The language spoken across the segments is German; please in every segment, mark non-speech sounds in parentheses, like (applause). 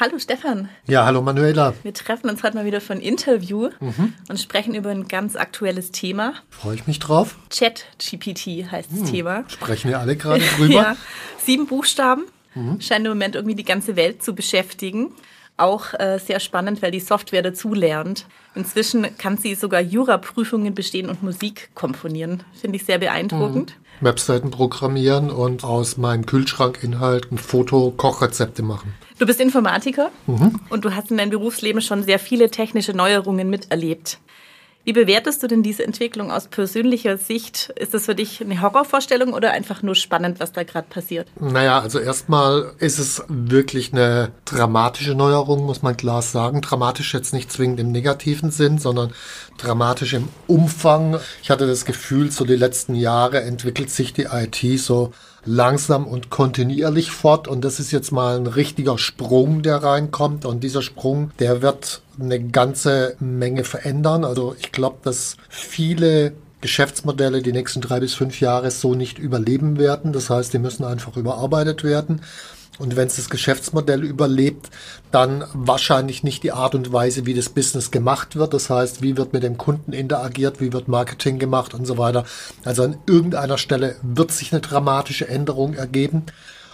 Hallo Stefan. Ja, hallo Manuela. Wir treffen uns heute mal wieder für ein Interview mhm. und sprechen über ein ganz aktuelles Thema. Freue ich mich drauf. Chat-GPT heißt das hm. Thema. Sprechen wir alle gerade drüber. (laughs) ja. Sieben Buchstaben. Mhm. Scheinen im Moment irgendwie die ganze Welt zu beschäftigen. Auch äh, sehr spannend, weil die Software dazulernt. Inzwischen kann sie sogar Juraprüfungen bestehen und Musik komponieren. Finde ich sehr beeindruckend. Mhm. Webseiten programmieren und aus meinem Kühlschrankinhalt ein Foto Kochrezepte machen. Du bist Informatiker mhm. und du hast in deinem Berufsleben schon sehr viele technische Neuerungen miterlebt. Wie bewertest du denn diese Entwicklung aus persönlicher Sicht? Ist das für dich eine Horrorvorstellung oder einfach nur spannend, was da gerade passiert? Naja, also erstmal ist es wirklich eine dramatische Neuerung, muss man klar sagen. Dramatisch jetzt nicht zwingend im negativen Sinn, sondern dramatisch im Umfang. Ich hatte das Gefühl, so die letzten Jahre entwickelt sich die IT so langsam und kontinuierlich fort. Und das ist jetzt mal ein richtiger Sprung, der reinkommt. Und dieser Sprung, der wird eine ganze Menge verändern. Also ich glaube, dass viele Geschäftsmodelle die nächsten drei bis fünf Jahre so nicht überleben werden. Das heißt, die müssen einfach überarbeitet werden. Und wenn es das Geschäftsmodell überlebt, dann wahrscheinlich nicht die Art und Weise, wie das Business gemacht wird. Das heißt, wie wird mit dem Kunden interagiert, wie wird Marketing gemacht und so weiter. Also an irgendeiner Stelle wird sich eine dramatische Änderung ergeben.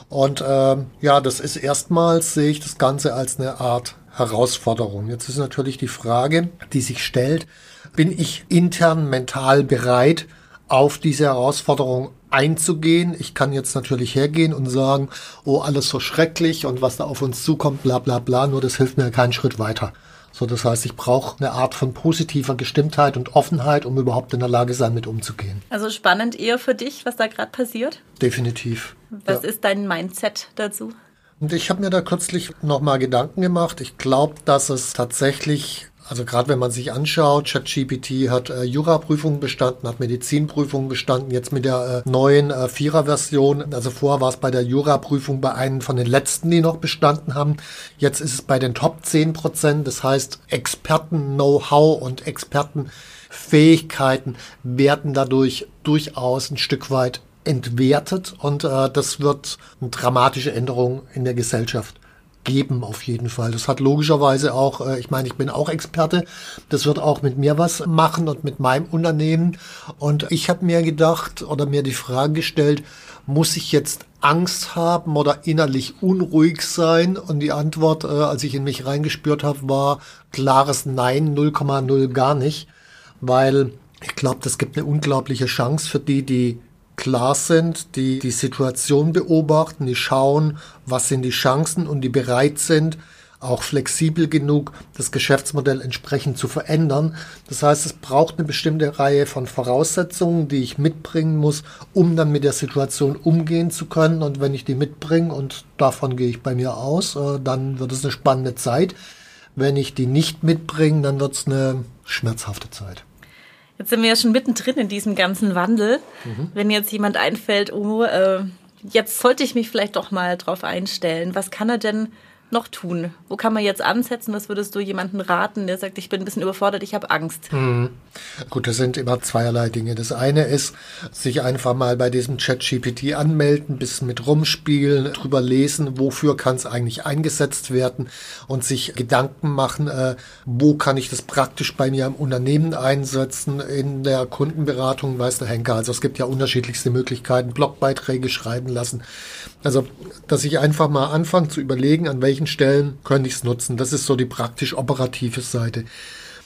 Und äh, ja, das ist erstmals, sehe ich das Ganze als eine Art Herausforderung. Jetzt ist natürlich die Frage, die sich stellt, bin ich intern mental bereit, auf diese Herausforderung einzugehen. Ich kann jetzt natürlich hergehen und sagen, oh, alles so schrecklich und was da auf uns zukommt, bla bla bla, nur das hilft mir keinen Schritt weiter. So, das heißt, ich brauche eine Art von positiver Gestimmtheit und Offenheit, um überhaupt in der Lage sein, mit umzugehen. Also spannend eher für dich, was da gerade passiert? Definitiv. Was ja. ist dein Mindset dazu? Und ich habe mir da kürzlich nochmal Gedanken gemacht. Ich glaube, dass es tatsächlich also gerade wenn man sich anschaut, ChatGPT hat äh, Juraprüfungen bestanden, hat Medizinprüfungen bestanden, jetzt mit der äh, neuen äh, Vierer-Version. Also vorher war es bei der Juraprüfung bei einem von den letzten, die noch bestanden haben. Jetzt ist es bei den Top 10 Prozent. Das heißt, Experten-Know-how und Expertenfähigkeiten werden dadurch durchaus ein Stück weit entwertet und äh, das wird eine dramatische Änderung in der Gesellschaft geben auf jeden Fall. Das hat logischerweise auch, äh, ich meine, ich bin auch Experte, das wird auch mit mir was machen und mit meinem Unternehmen. Und ich habe mir gedacht oder mir die Frage gestellt, muss ich jetzt Angst haben oder innerlich unruhig sein? Und die Antwort, äh, als ich in mich reingespürt habe, war klares Nein, 0,0 gar nicht, weil ich glaube, das gibt eine unglaubliche Chance für die, die klar sind, die die Situation beobachten, die schauen, was sind die Chancen und die bereit sind, auch flexibel genug, das Geschäftsmodell entsprechend zu verändern. Das heißt, es braucht eine bestimmte Reihe von Voraussetzungen, die ich mitbringen muss, um dann mit der Situation umgehen zu können. Und wenn ich die mitbringe, und davon gehe ich bei mir aus, äh, dann wird es eine spannende Zeit. Wenn ich die nicht mitbringe, dann wird es eine schmerzhafte Zeit. Jetzt sind wir ja schon mittendrin in diesem ganzen Wandel. Mhm. Wenn jetzt jemand einfällt, oh, äh, jetzt sollte ich mich vielleicht doch mal drauf einstellen. Was kann er denn noch tun? Wo kann man jetzt ansetzen? Was würdest du jemanden raten, der sagt, ich bin ein bisschen überfordert, ich habe Angst? Mhm. Gut, das sind immer zweierlei Dinge. Das eine ist, sich einfach mal bei diesem Chat-GPT anmelden, bis mit rumspielen, drüber lesen, wofür kann es eigentlich eingesetzt werden und sich Gedanken machen, äh, wo kann ich das praktisch bei mir im Unternehmen einsetzen, in der Kundenberatung, weiß der Henker. Also es gibt ja unterschiedlichste Möglichkeiten, Blogbeiträge schreiben lassen. Also, dass ich einfach mal anfange zu überlegen, an welchen welchen Stellen könnte ich es nutzen. Das ist so die praktisch operative Seite.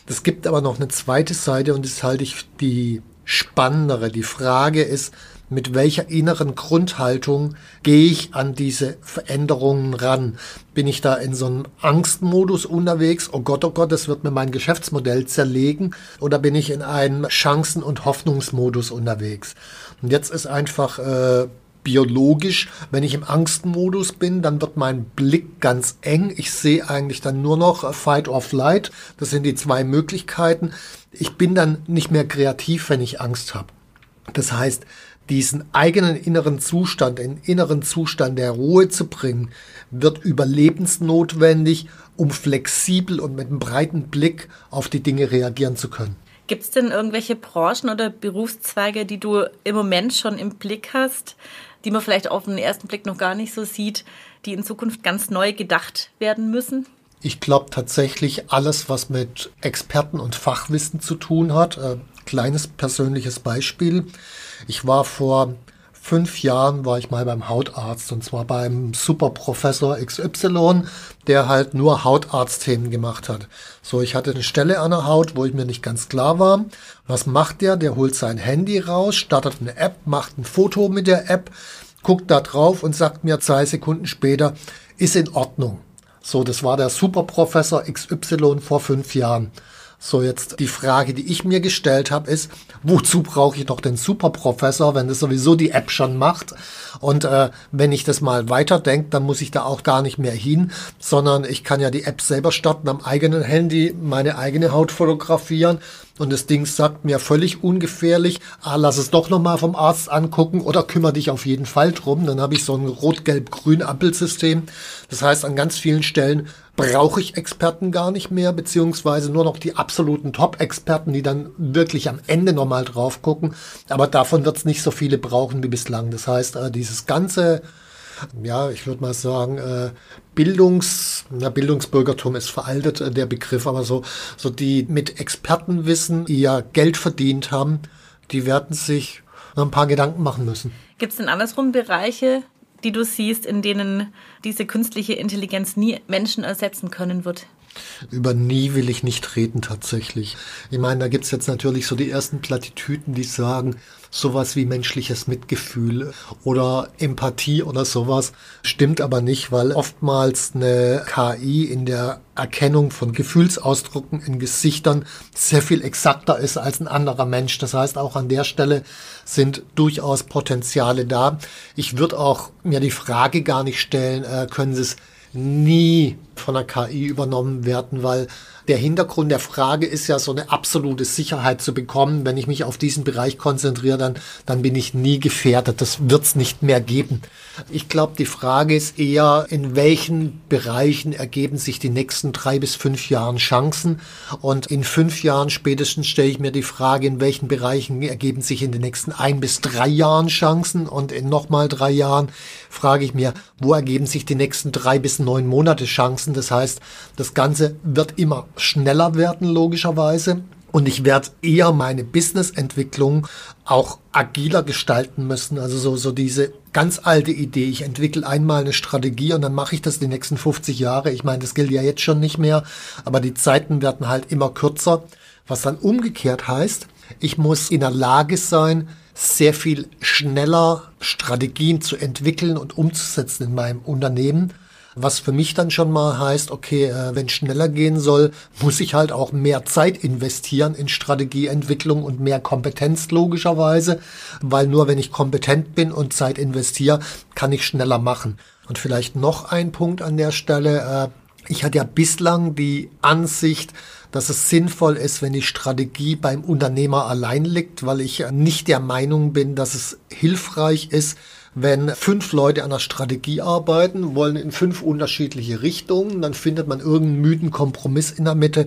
Es gibt aber noch eine zweite Seite und das halte ich die spannendere. Die Frage ist, mit welcher inneren Grundhaltung gehe ich an diese Veränderungen ran? Bin ich da in so einem Angstmodus unterwegs? Oh Gott, oh Gott, das wird mir mein Geschäftsmodell zerlegen. Oder bin ich in einem Chancen- und Hoffnungsmodus unterwegs? Und jetzt ist einfach äh, biologisch, wenn ich im Angstmodus bin, dann wird mein Blick ganz eng. Ich sehe eigentlich dann nur noch Fight or Flight. Das sind die zwei Möglichkeiten. Ich bin dann nicht mehr kreativ, wenn ich Angst habe. Das heißt, diesen eigenen inneren Zustand, den inneren Zustand der Ruhe zu bringen, wird überlebensnotwendig, um flexibel und mit einem breiten Blick auf die Dinge reagieren zu können. Gibt es denn irgendwelche Branchen oder Berufszweige, die du im Moment schon im Blick hast, die man vielleicht auf den ersten Blick noch gar nicht so sieht, die in Zukunft ganz neu gedacht werden müssen? Ich glaube tatsächlich alles, was mit Experten und Fachwissen zu tun hat. Äh, kleines persönliches Beispiel. Ich war vor fünf Jahren war ich mal beim Hautarzt und zwar beim Superprofessor XY, der halt nur Hautarztthemen gemacht hat. So, ich hatte eine Stelle an der Haut, wo ich mir nicht ganz klar war. Was macht der? Der holt sein Handy raus, startet eine App, macht ein Foto mit der App, guckt da drauf und sagt mir zwei Sekunden später, ist in Ordnung. So, das war der Superprofessor XY vor fünf Jahren. So, jetzt die Frage, die ich mir gestellt habe, ist, wozu brauche ich noch den Superprofessor, wenn das sowieso die App schon macht? Und äh, wenn ich das mal weiterdenke, dann muss ich da auch gar nicht mehr hin, sondern ich kann ja die App selber starten, am eigenen Handy meine eigene Haut fotografieren und das Ding sagt mir völlig ungefährlich, ah, lass es doch nochmal vom Arzt angucken oder kümmere dich auf jeden Fall drum. Dann habe ich so ein rot-gelb-grün-Ampelsystem. Das heißt, an ganz vielen Stellen brauche ich Experten gar nicht mehr, beziehungsweise nur noch die absoluten Top-Experten, die dann wirklich am Ende nochmal drauf gucken. Aber davon wird es nicht so viele brauchen wie bislang. Das heißt, äh, dieses ganze ja, ich würde mal sagen, äh, Bildungs, na, Bildungsbürgertum ist veraltet, äh, der Begriff, aber so, so die mit Expertenwissen ihr Geld verdient haben, die werden sich ein paar Gedanken machen müssen. Gibt es denn andersrum Bereiche, die du siehst, in denen diese künstliche Intelligenz nie Menschen ersetzen können wird? Über nie will ich nicht reden tatsächlich. Ich meine, da gibt's jetzt natürlich so die ersten Plattitüten, die sagen, sowas wie menschliches Mitgefühl oder Empathie oder sowas stimmt aber nicht, weil oftmals eine KI in der Erkennung von Gefühlsausdrucken in Gesichtern sehr viel exakter ist als ein anderer Mensch. Das heißt, auch an der Stelle sind durchaus Potenziale da. Ich würde auch mir die Frage gar nicht stellen, äh, können Sie es nie von der KI übernommen werden, weil der Hintergrund der Frage ist ja so eine absolute Sicherheit zu bekommen. Wenn ich mich auf diesen Bereich konzentriere, dann, dann bin ich nie gefährdet. Das wird es nicht mehr geben. Ich glaube, die Frage ist eher, in welchen Bereichen ergeben sich die nächsten drei bis fünf Jahren Chancen? Und in fünf Jahren spätestens stelle ich mir die Frage, in welchen Bereichen ergeben sich in den nächsten ein bis drei Jahren Chancen? Und in nochmal drei Jahren frage ich mir, wo ergeben sich die nächsten drei bis neun Monate Chancen? Das heißt, das Ganze wird immer schneller werden, logischerweise. Und ich werde eher meine Businessentwicklung auch agiler gestalten müssen. Also so, so diese ganz alte Idee. Ich entwickle einmal eine Strategie und dann mache ich das die nächsten 50 Jahre. Ich meine, das gilt ja jetzt schon nicht mehr, aber die Zeiten werden halt immer kürzer. Was dann umgekehrt heißt, ich muss in der Lage sein, sehr viel schneller Strategien zu entwickeln und umzusetzen in meinem Unternehmen was für mich dann schon mal heißt, okay, äh, wenn schneller gehen soll, muss ich halt auch mehr Zeit investieren in Strategieentwicklung und mehr Kompetenz logischerweise, weil nur wenn ich kompetent bin und Zeit investiere, kann ich schneller machen. Und vielleicht noch ein Punkt an der Stelle. Äh, ich hatte ja bislang die Ansicht, dass es sinnvoll ist, wenn die Strategie beim Unternehmer allein liegt, weil ich nicht der Meinung bin, dass es hilfreich ist, wenn fünf Leute an einer Strategie arbeiten, wollen in fünf unterschiedliche Richtungen, dann findet man irgendeinen müden Kompromiss in der Mitte.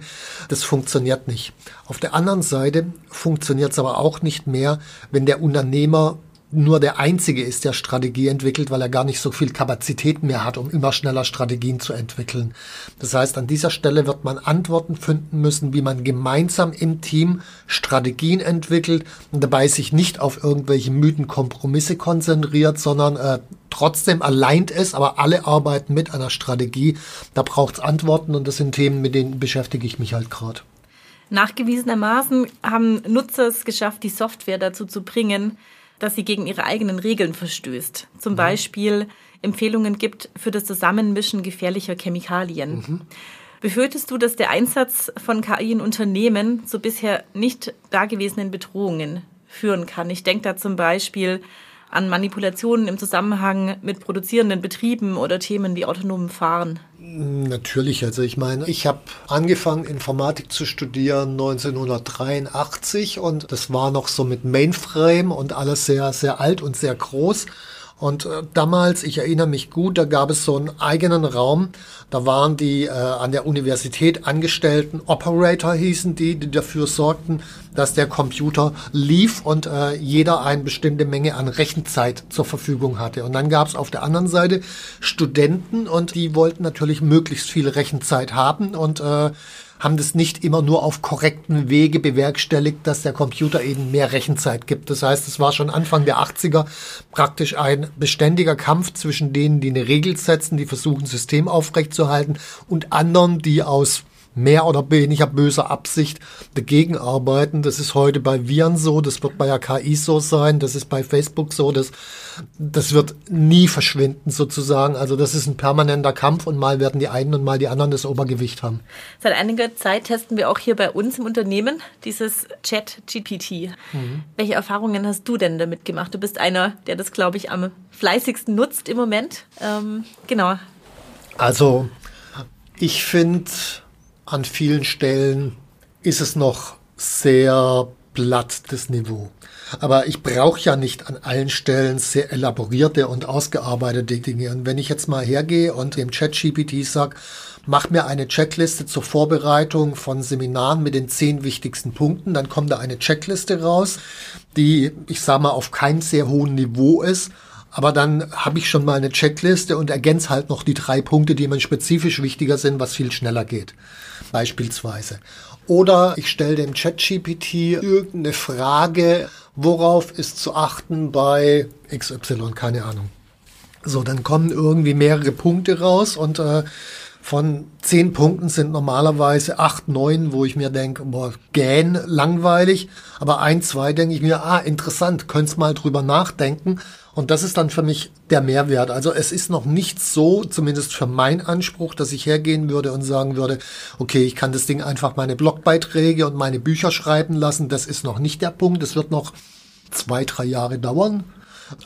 Das funktioniert nicht. Auf der anderen Seite funktioniert es aber auch nicht mehr, wenn der Unternehmer nur der Einzige ist, der Strategie entwickelt, weil er gar nicht so viel Kapazität mehr hat, um immer schneller Strategien zu entwickeln. Das heißt, an dieser Stelle wird man Antworten finden müssen, wie man gemeinsam im Team Strategien entwickelt und dabei sich nicht auf irgendwelche müden Kompromisse konzentriert, sondern äh, trotzdem alleint ist, aber alle arbeiten mit einer Strategie. Da braucht es Antworten und das sind Themen, mit denen beschäftige ich mich halt gerade. Nachgewiesenermaßen haben Nutzer es geschafft, die Software dazu zu bringen, dass sie gegen ihre eigenen Regeln verstößt. Zum mhm. Beispiel Empfehlungen gibt für das Zusammenmischen gefährlicher Chemikalien. Mhm. Befürchtest du, dass der Einsatz von KI in Unternehmen zu bisher nicht dagewesenen Bedrohungen führen kann? Ich denke da zum Beispiel an Manipulationen im Zusammenhang mit produzierenden Betrieben oder Themen wie autonomen Fahren? Natürlich, also ich meine, ich habe angefangen Informatik zu studieren 1983 und das war noch so mit Mainframe und alles sehr, sehr alt und sehr groß. Und äh, damals, ich erinnere mich gut, da gab es so einen eigenen Raum. Da waren die äh, an der Universität angestellten Operator hießen die, die dafür sorgten, dass der Computer lief und äh, jeder eine bestimmte Menge an Rechenzeit zur Verfügung hatte. Und dann gab es auf der anderen Seite Studenten und die wollten natürlich möglichst viel Rechenzeit haben und äh, haben das nicht immer nur auf korrekten Wege bewerkstelligt, dass der Computer eben mehr Rechenzeit gibt. Das heißt, es war schon Anfang der 80er praktisch ein beständiger Kampf zwischen denen, die eine Regel setzen, die versuchen, System aufrechtzuerhalten und anderen, die aus mehr oder weniger böser Absicht dagegen arbeiten. Das ist heute bei Viren so, das wird bei der KI so sein, das ist bei Facebook so, das, das wird nie verschwinden sozusagen. Also das ist ein permanenter Kampf und mal werden die einen und mal die anderen das Obergewicht haben. Seit einiger Zeit testen wir auch hier bei uns im Unternehmen dieses Chat-GPT. Mhm. Welche Erfahrungen hast du denn damit gemacht? Du bist einer, der das, glaube ich, am fleißigsten nutzt im Moment. Ähm, genau. Also ich finde an vielen Stellen ist es noch sehr platt, das Niveau. Aber ich brauche ja nicht an allen Stellen sehr elaborierte und ausgearbeitete Dinge. Und wenn ich jetzt mal hergehe und dem Chat-GPT sage, mach mir eine Checkliste zur Vorbereitung von Seminaren mit den zehn wichtigsten Punkten, dann kommt da eine Checkliste raus, die, ich sage mal, auf keinem sehr hohen Niveau ist aber dann habe ich schon mal eine Checkliste und ergänze halt noch die drei Punkte, die mir spezifisch wichtiger sind, was viel schneller geht. Beispielsweise. Oder ich stelle dem ChatGPT irgendeine Frage, worauf ist zu achten bei XY, keine Ahnung. So, dann kommen irgendwie mehrere Punkte raus und äh, von zehn Punkten sind normalerweise acht, neun, wo ich mir denke, boah, gähn, langweilig. Aber ein, zwei denke ich mir, ah, interessant, könnt's mal drüber nachdenken. Und das ist dann für mich der Mehrwert. Also es ist noch nicht so, zumindest für meinen Anspruch, dass ich hergehen würde und sagen würde, okay, ich kann das Ding einfach meine Blogbeiträge und meine Bücher schreiben lassen. Das ist noch nicht der Punkt. Es wird noch zwei, drei Jahre dauern.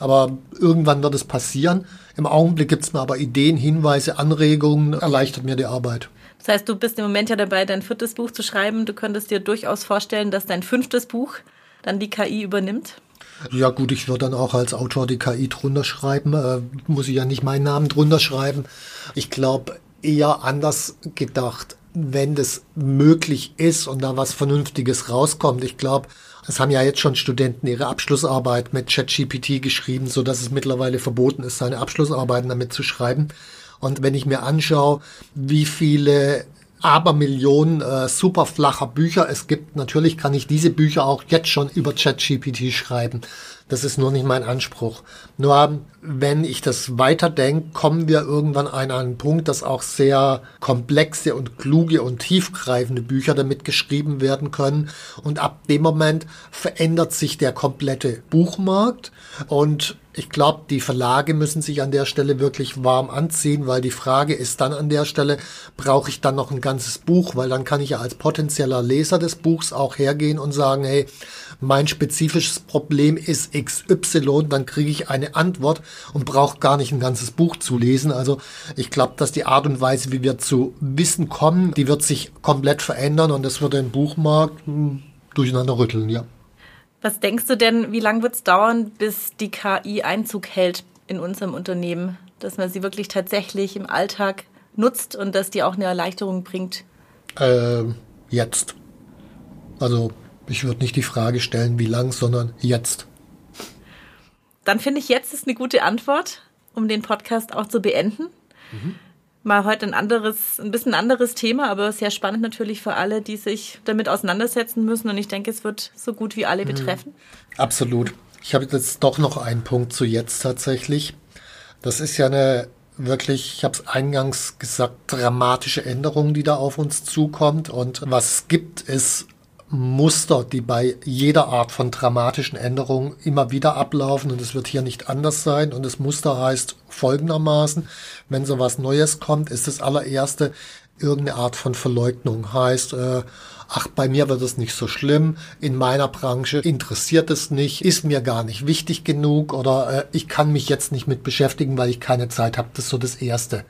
Aber irgendwann wird es passieren. Im Augenblick gibt es mir aber Ideen, Hinweise, Anregungen, erleichtert mir die Arbeit. Das heißt, du bist im Moment ja dabei, dein viertes Buch zu schreiben. Du könntest dir durchaus vorstellen, dass dein fünftes Buch dann die KI übernimmt? Ja gut, ich würde dann auch als Autor die KI drunter schreiben. Äh, muss ich ja nicht meinen Namen drunter schreiben. Ich glaube, eher anders gedacht, wenn das möglich ist und da was Vernünftiges rauskommt. Ich glaube, es haben ja jetzt schon Studenten ihre Abschlussarbeit mit ChatGPT geschrieben, so dass es mittlerweile verboten ist, seine Abschlussarbeiten damit zu schreiben. Und wenn ich mir anschaue, wie viele aber Millionen äh, super flacher Bücher es gibt. Natürlich kann ich diese Bücher auch jetzt schon über ChatGPT schreiben. Das ist nur nicht mein Anspruch. Nur wenn ich das weiterdenke, kommen wir irgendwann an einen Punkt, dass auch sehr komplexe und kluge und tiefgreifende Bücher damit geschrieben werden können. Und ab dem Moment verändert sich der komplette Buchmarkt und ich glaube, die Verlage müssen sich an der Stelle wirklich warm anziehen, weil die Frage ist dann an der Stelle, brauche ich dann noch ein ganzes Buch, weil dann kann ich ja als potenzieller Leser des Buchs auch hergehen und sagen, hey, mein spezifisches Problem ist XY, dann kriege ich eine Antwort und brauche gar nicht ein ganzes Buch zu lesen. Also ich glaube, dass die Art und Weise, wie wir zu Wissen kommen, die wird sich komplett verändern und das wird den Buchmarkt hm, durcheinander rütteln, ja. Was denkst du denn, wie lange wird es dauern, bis die KI Einzug hält in unserem Unternehmen? Dass man sie wirklich tatsächlich im Alltag nutzt und dass die auch eine Erleichterung bringt? Äh, jetzt. Also ich würde nicht die Frage stellen, wie lang, sondern jetzt. Dann finde ich, jetzt ist eine gute Antwort, um den Podcast auch zu beenden. Mhm. Mal heute ein anderes, ein bisschen anderes Thema, aber sehr spannend natürlich für alle, die sich damit auseinandersetzen müssen. Und ich denke, es wird so gut wie alle mhm. betreffen. Absolut. Ich habe jetzt doch noch einen Punkt zu jetzt tatsächlich. Das ist ja eine wirklich, ich habe es eingangs gesagt, dramatische Änderung, die da auf uns zukommt. Und was es gibt, ist Muster, die bei jeder Art von dramatischen Änderungen immer wieder ablaufen und es wird hier nicht anders sein. Und das Muster heißt folgendermaßen, wenn so was Neues kommt, ist das allererste irgendeine Art von Verleugnung. Heißt, äh, ach, bei mir wird es nicht so schlimm, in meiner Branche interessiert es nicht, ist mir gar nicht wichtig genug oder äh, ich kann mich jetzt nicht mit beschäftigen, weil ich keine Zeit habe. Das ist so das Erste.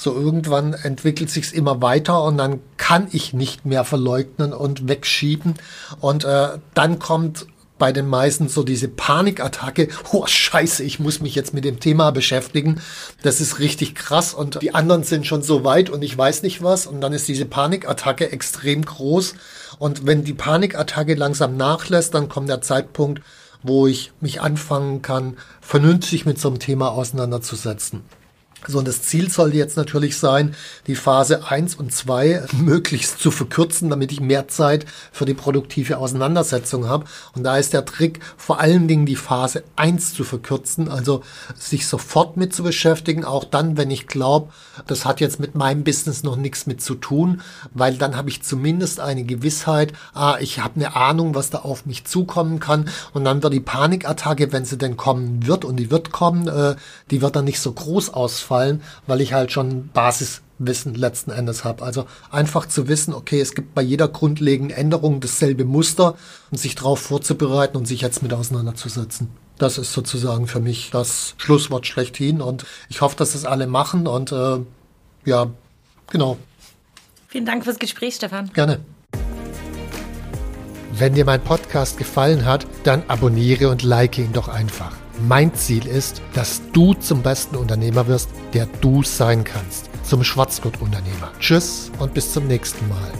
So irgendwann entwickelt sich's immer weiter und dann kann ich nicht mehr verleugnen und wegschieben. Und äh, dann kommt bei den meisten so diese Panikattacke, (laughs) oh scheiße, ich muss mich jetzt mit dem Thema beschäftigen. Das ist richtig krass und die anderen sind schon so weit und ich weiß nicht was und dann ist diese Panikattacke extrem groß und wenn die Panikattacke langsam nachlässt, dann kommt der Zeitpunkt, wo ich mich anfangen kann, vernünftig mit so einem Thema auseinanderzusetzen. So, und das Ziel soll jetzt natürlich sein, die Phase 1 und 2 (laughs) möglichst zu verkürzen, damit ich mehr Zeit für die produktive Auseinandersetzung habe. Und da ist der Trick, vor allen Dingen die Phase 1 zu verkürzen, also sich sofort mit zu beschäftigen, auch dann, wenn ich glaube, das hat jetzt mit meinem Business noch nichts mit zu tun, weil dann habe ich zumindest eine Gewissheit, ah, ich habe eine Ahnung, was da auf mich zukommen kann. Und dann wird die Panikattacke, wenn sie denn kommen wird, und die wird kommen, äh, die wird dann nicht so groß ausfallen ausfallen, weil ich halt schon Basiswissen letzten Endes habe. Also einfach zu wissen, okay, es gibt bei jeder grundlegenden Änderung dasselbe Muster und sich darauf vorzubereiten und sich jetzt mit auseinanderzusetzen. Das ist sozusagen für mich das Schlusswort schlechthin und ich hoffe, dass das alle machen und äh, ja, genau. Vielen Dank fürs Gespräch, Stefan. Gerne. Wenn dir mein Podcast gefallen hat, dann abonniere und like ihn doch einfach. Mein Ziel ist, dass du zum besten Unternehmer wirst, der du sein kannst. Zum Schwarzgurt-Unternehmer. Tschüss und bis zum nächsten Mal.